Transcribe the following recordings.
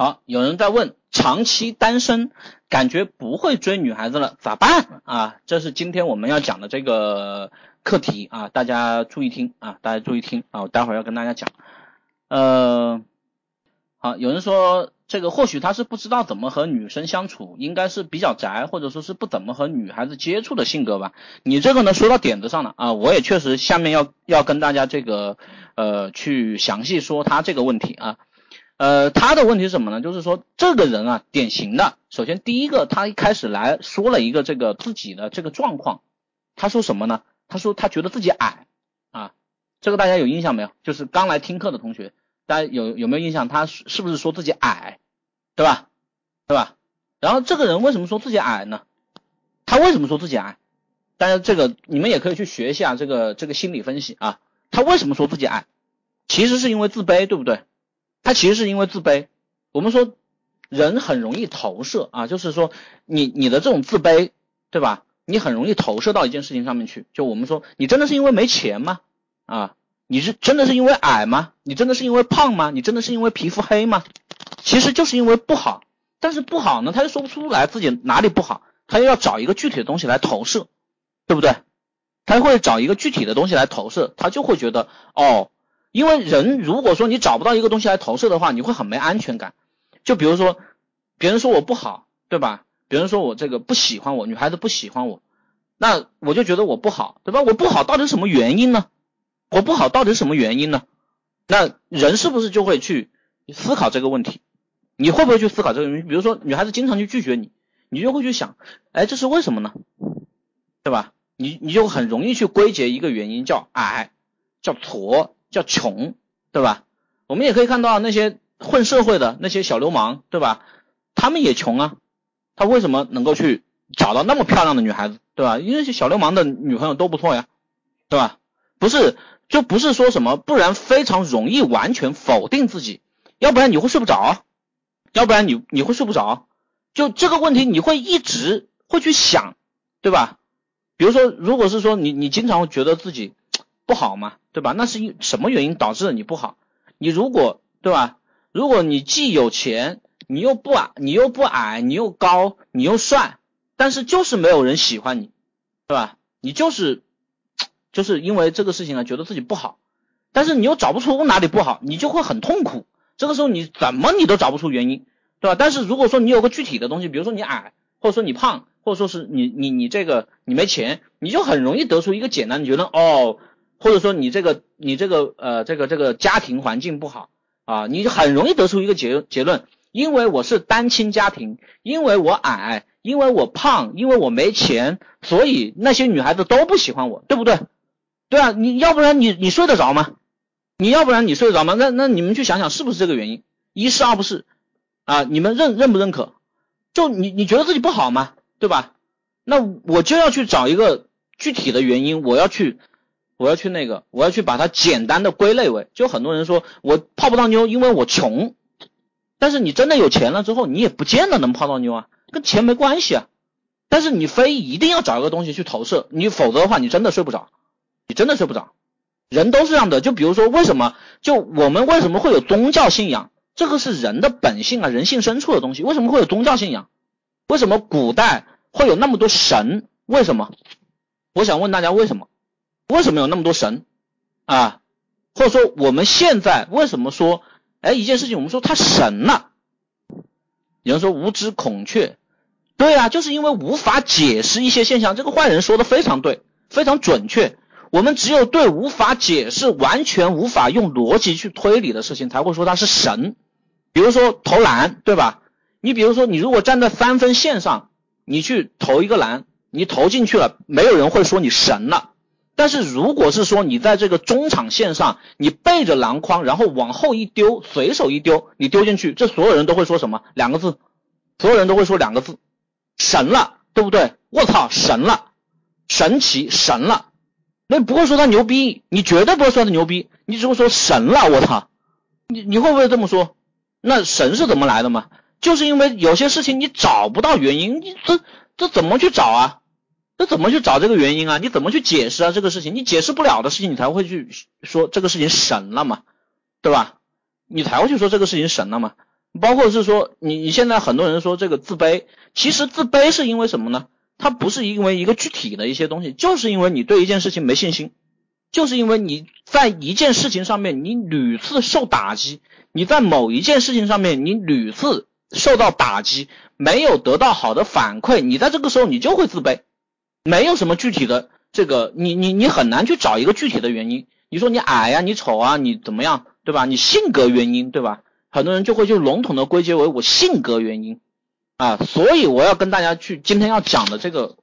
好，有人在问，长期单身，感觉不会追女孩子了，咋办啊？这是今天我们要讲的这个课题啊，大家注意听啊，大家注意听啊，我待会儿要跟大家讲。呃，好，有人说这个或许他是不知道怎么和女生相处，应该是比较宅，或者说是不怎么和女孩子接触的性格吧。你这个呢说到点子上了啊，我也确实下面要要跟大家这个呃去详细说他这个问题啊。呃，他的问题是什么呢？就是说这个人啊，典型的，首先第一个，他一开始来说了一个这个自己的这个状况，他说什么呢？他说他觉得自己矮啊，这个大家有印象没有？就是刚来听课的同学，大家有有没有印象？他是不是说自己矮，对吧？对吧？然后这个人为什么说自己矮呢？他为什么说自己矮？大家这个你们也可以去学一下这个这个心理分析啊。他为什么说自己矮？其实是因为自卑，对不对？他其实是因为自卑。我们说人很容易投射啊，就是说你你的这种自卑，对吧？你很容易投射到一件事情上面去。就我们说，你真的是因为没钱吗？啊，你是真的是因为矮吗？你真的是因为胖吗？你真的是因为皮肤黑吗？其实就是因为不好。但是不好呢，他又说不出来自己哪里不好，他又要找一个具体的东西来投射，对不对？他会找一个具体的东西来投射，他就会觉得哦。因为人如果说你找不到一个东西来投射的话，你会很没安全感。就比如说，别人说我不好，对吧？别人说我这个不喜欢我，女孩子不喜欢我，那我就觉得我不好，对吧？我不好到底是什么原因呢？我不好到底是什么原因呢？那人是不是就会去思考这个问题？你会不会去思考这个问题？比如说，女孩子经常去拒绝你，你就会去想，哎，这是为什么呢？对吧？你你就很容易去归结一个原因，叫矮，叫矬。叫穷，对吧？我们也可以看到那些混社会的那些小流氓，对吧？他们也穷啊，他为什么能够去找到那么漂亮的女孩子，对吧？因为小流氓的女朋友都不错呀，对吧？不是，就不是说什么，不然非常容易完全否定自己，要不然你会睡不着，要不然你你会睡不着，就这个问题你会一直会去想，对吧？比如说，如果是说你你经常会觉得自己。不好嘛，对吧？那是因什么原因导致了你不好？你如果对吧？如果你既有钱，你又不矮，你又不矮，你又高，你又帅，但是就是没有人喜欢你，对吧？你就是就是因为这个事情啊，觉得自己不好，但是你又找不出哪里不好，你就会很痛苦。这个时候你怎么你都找不出原因，对吧？但是如果说你有个具体的东西，比如说你矮，或者说你胖，或者说是你你你这个你没钱，你就很容易得出一个简单，你觉得哦。或者说你这个你这个呃这个这个家庭环境不好啊，你很容易得出一个结结论，因为我是单亲家庭，因为我矮，因为我胖，因为我没钱，所以那些女孩子都不喜欢我，对不对？对啊，你要不然你你睡得着吗？你要不然你睡得着吗？那那你们去想想是不是这个原因？一是二不是啊？你们认认不认可？就你你觉得自己不好吗？对吧？那我就要去找一个具体的原因，我要去。我要去那个，我要去把它简单的归类为，就很多人说我泡不到妞，因为我穷。但是你真的有钱了之后，你也不见得能泡到妞啊，跟钱没关系啊。但是你非一定要找一个东西去投射，你否则的话，你真的睡不着，你真的睡不着。人都是这样的，就比如说为什么，就我们为什么会有宗教信仰？这个是人的本性啊，人性深处的东西。为什么会有宗教信仰？为什么古代会有那么多神？为什么？我想问大家为什么？为什么有那么多神啊？或者说我们现在为什么说，哎，一件事情我们说他神了？有人说无知孔雀，对啊，就是因为无法解释一些现象。这个坏人说的非常对，非常准确。我们只有对无法解释、完全无法用逻辑去推理的事情，才会说他是神。比如说投篮，对吧？你比如说你如果站在三分线上，你去投一个篮，你投进去了，没有人会说你神了。但是如果是说你在这个中场线上，你背着篮筐，然后往后一丢，随手一丢，你丢进去，这所有人都会说什么？两个字，所有人都会说两个字，神了，对不对？我操，神了，神奇，神了。那不会说他牛逼，你绝对不会说他牛逼，你只会说神了，我操，你你会不会这么说？那神是怎么来的嘛？就是因为有些事情你找不到原因，你这这怎么去找啊？那怎么去找这个原因啊？你怎么去解释啊？这个事情你解释不了的事情，你才会去说这个事情神了嘛，对吧？你才会去说这个事情神了嘛。包括是说你你现在很多人说这个自卑，其实自卑是因为什么呢？它不是因为一个具体的一些东西，就是因为你对一件事情没信心，就是因为你在一件事情上面你屡次受打击，你在某一件事情上面你屡次受到打击，没有得到好的反馈，你在这个时候你就会自卑，没有什么具体的这个，你你你很难去找一个具体的原因。你说你矮呀，你丑啊，你怎么样，对吧？你性格原因，对吧？很多人就会就笼统的归结为我性格原因啊，所以我要跟大家去今天要讲的这个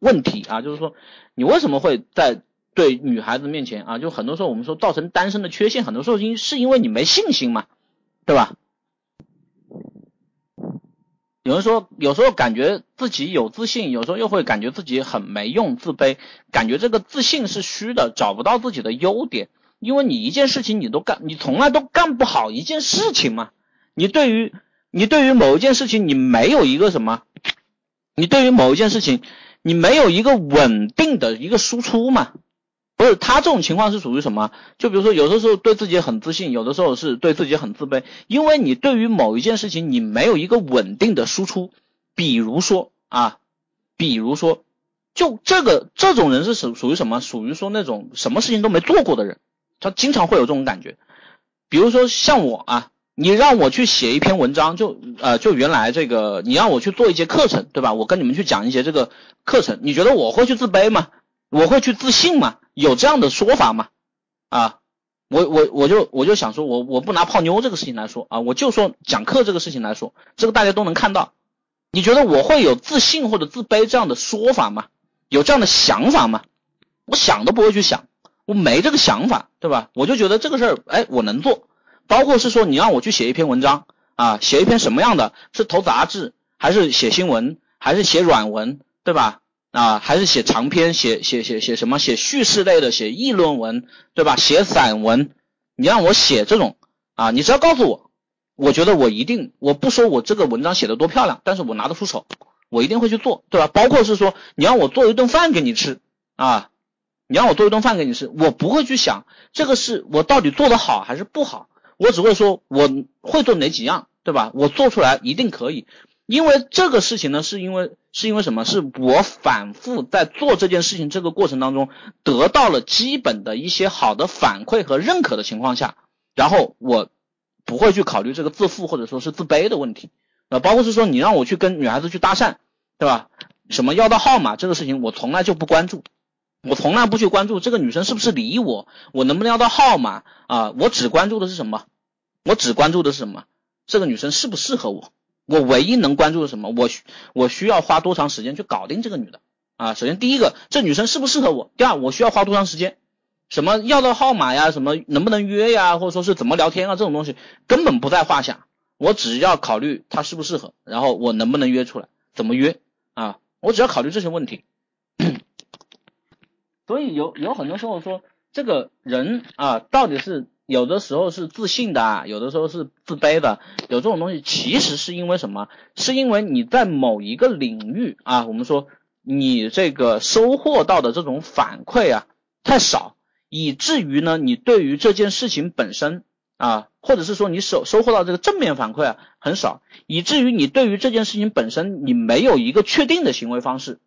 问题啊，就是说你为什么会在对女孩子面前啊，就很多时候我们说造成单身的缺陷，很多时候因是因为你没信心嘛，对吧？有人说有时候感觉自己有自信，有时候又会感觉自己很没用，自卑，感觉这个自信是虚的，找不到自己的优点。因为你一件事情你都干，你从来都干不好一件事情嘛。你对于你对于某一件事情，你没有一个什么，你对于某一件事情，你没有一个稳定的一个输出嘛。不是他这种情况是属于什么？就比如说有的时候对自己很自信，有的时候是对自己很自卑。因为你对于某一件事情，你没有一个稳定的输出。比如说啊，比如说，就这个这种人是属属于什么？属于说那种什么事情都没做过的人。他经常会有这种感觉，比如说像我啊，你让我去写一篇文章，就呃就原来这个你让我去做一节课程，对吧？我跟你们去讲一节这个课程，你觉得我会去自卑吗？我会去自信吗？有这样的说法吗？啊，我我我就我就想说，我我不拿泡妞这个事情来说啊，我就说讲课这个事情来说，这个大家都能看到，你觉得我会有自信或者自卑这样的说法吗？有这样的想法吗？我想都不会去想。我没这个想法，对吧？我就觉得这个事儿，哎，我能做。包括是说，你让我去写一篇文章啊，写一篇什么样的？是投杂志，还是写新闻，还是写软文，对吧？啊，还是写长篇，写写写写什么？写叙事类的，写议论文，对吧？写散文，你让我写这种啊，你只要告诉我，我觉得我一定，我不说我这个文章写的多漂亮，但是我拿得出手，我一定会去做，对吧？包括是说，你让我做一顿饭给你吃啊。你让我做一顿饭给你吃，我不会去想这个是我到底做的好还是不好，我只会说我会做哪几样，对吧？我做出来一定可以，因为这个事情呢，是因为是因为什么？是我反复在做这件事情这个过程当中得到了基本的一些好的反馈和认可的情况下，然后我不会去考虑这个自负或者说是自卑的问题，呃，包括是说你让我去跟女孩子去搭讪，对吧？什么要到号码这个事情，我从来就不关注。我从来不去关注这个女生是不是理我，我能不能要到号码啊？我只关注的是什么？我只关注的是什么？这个女生适不适合我？我唯一能关注的什么？我需我需要花多长时间去搞定这个女的啊？首先第一个，这女生适不适合我？第二，我需要花多长时间？什么要到号码呀？什么能不能约呀？或者说是怎么聊天啊？这种东西根本不在话下。我只要考虑她适不适合，然后我能不能约出来？怎么约啊？我只要考虑这些问题。所以有有很多时候说这个人啊，到底是有的时候是自信的啊，有的时候是自卑的，有这种东西，其实是因为什么？是因为你在某一个领域啊，我们说你这个收获到的这种反馈啊太少，以至于呢，你对于这件事情本身啊，或者是说你收收获到这个正面反馈啊很少，以至于你对于这件事情本身你没有一个确定的行为方式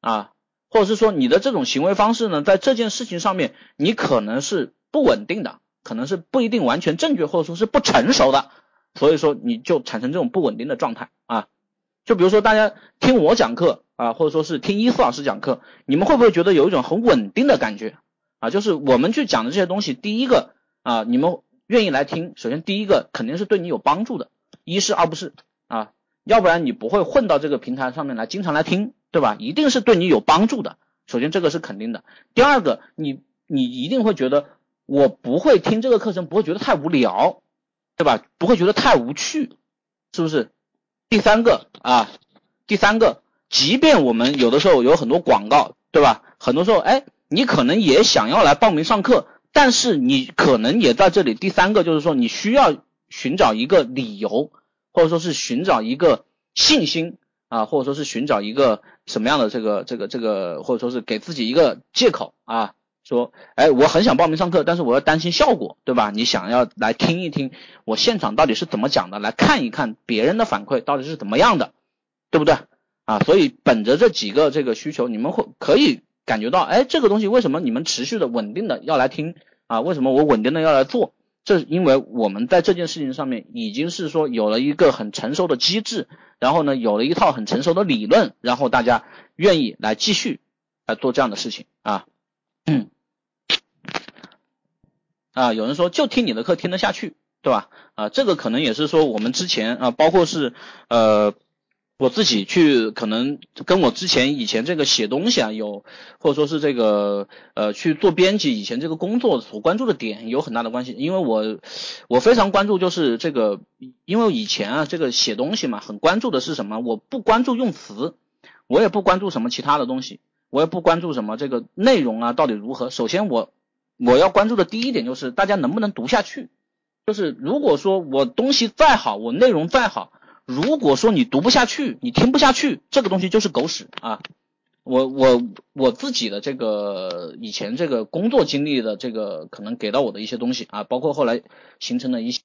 啊。或者是说你的这种行为方式呢，在这件事情上面，你可能是不稳定的，可能是不一定完全正确，或者说是不成熟的，所以说你就产生这种不稳定的状态啊。就比如说大家听我讲课啊，或者说是听伊斯老师讲课，你们会不会觉得有一种很稳定的感觉啊？就是我们去讲的这些东西，第一个啊，你们愿意来听，首先第一个肯定是对你有帮助的，一是二不是啊，要不然你不会混到这个平台上面来，经常来听。对吧？一定是对你有帮助的。首先，这个是肯定的。第二个，你你一定会觉得我不会听这个课程，不会觉得太无聊，对吧？不会觉得太无趣，是不是？第三个啊，第三个，即便我们有的时候有很多广告，对吧？很多时候，哎，你可能也想要来报名上课，但是你可能也在这里。第三个就是说，你需要寻找一个理由，或者说是寻找一个信心啊，或者说是寻找一个。什么样的这个这个这个，或者说是给自己一个借口啊，说，哎，我很想报名上课，但是我要担心效果，对吧？你想要来听一听我现场到底是怎么讲的，来看一看别人的反馈到底是怎么样的，对不对？啊，所以本着这几个这个需求，你们会可以感觉到，哎，这个东西为什么你们持续的稳定的要来听啊？为什么我稳定的要来做？这是因为我们在这件事情上面已经是说有了一个很成熟的机制，然后呢，有了一套很成熟的理论，然后大家愿意来继续来做这样的事情啊。嗯，啊，有人说就听你的课听得下去，对吧？啊，这个可能也是说我们之前啊，包括是呃。我自己去可能跟我之前以前这个写东西啊有，或者说是这个呃去做编辑以前这个工作所关注的点有很大的关系，因为我我非常关注就是这个，因为以前啊这个写东西嘛很关注的是什么？我不关注用词，我也不关注什么其他的东西，我也不关注什么这个内容啊到底如何。首先我我要关注的第一点就是大家能不能读下去，就是如果说我东西再好，我内容再好。如果说你读不下去，你听不下去，这个东西就是狗屎啊！我我我自己的这个以前这个工作经历的这个可能给到我的一些东西啊，包括后来形成了一些。